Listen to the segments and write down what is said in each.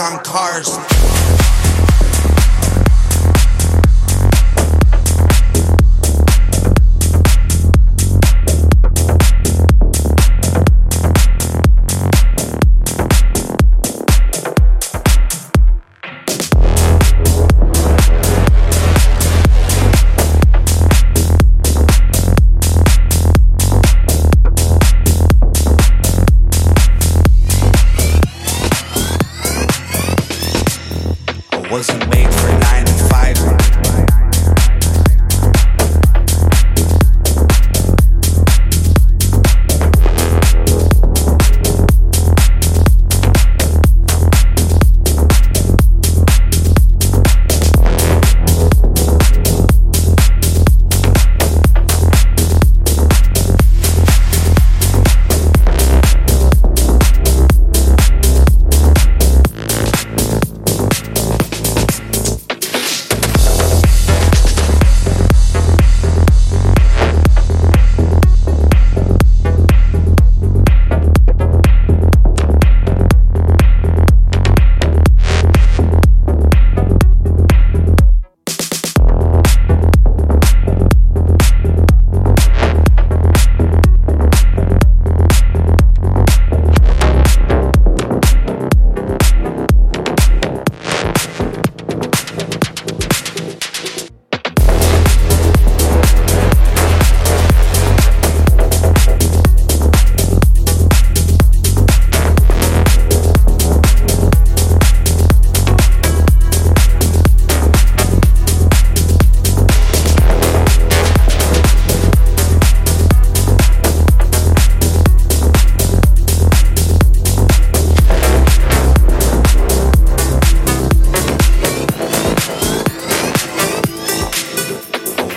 on cars. Wasn't made for nine to five.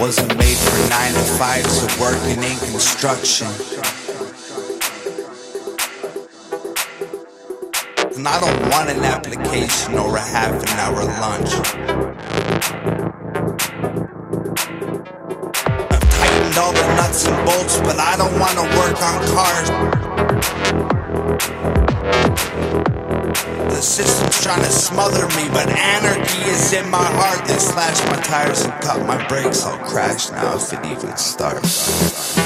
Wasn't made for nine to five, so working in construction. And I don't want an application or a half an hour lunch. I've tightened all the nuts and bolts, but I don't want to work on cars. The system's trying to smother me, but anarchy is in my heart. They slash my tires and cut my brakes. I'll crash now if it even starts.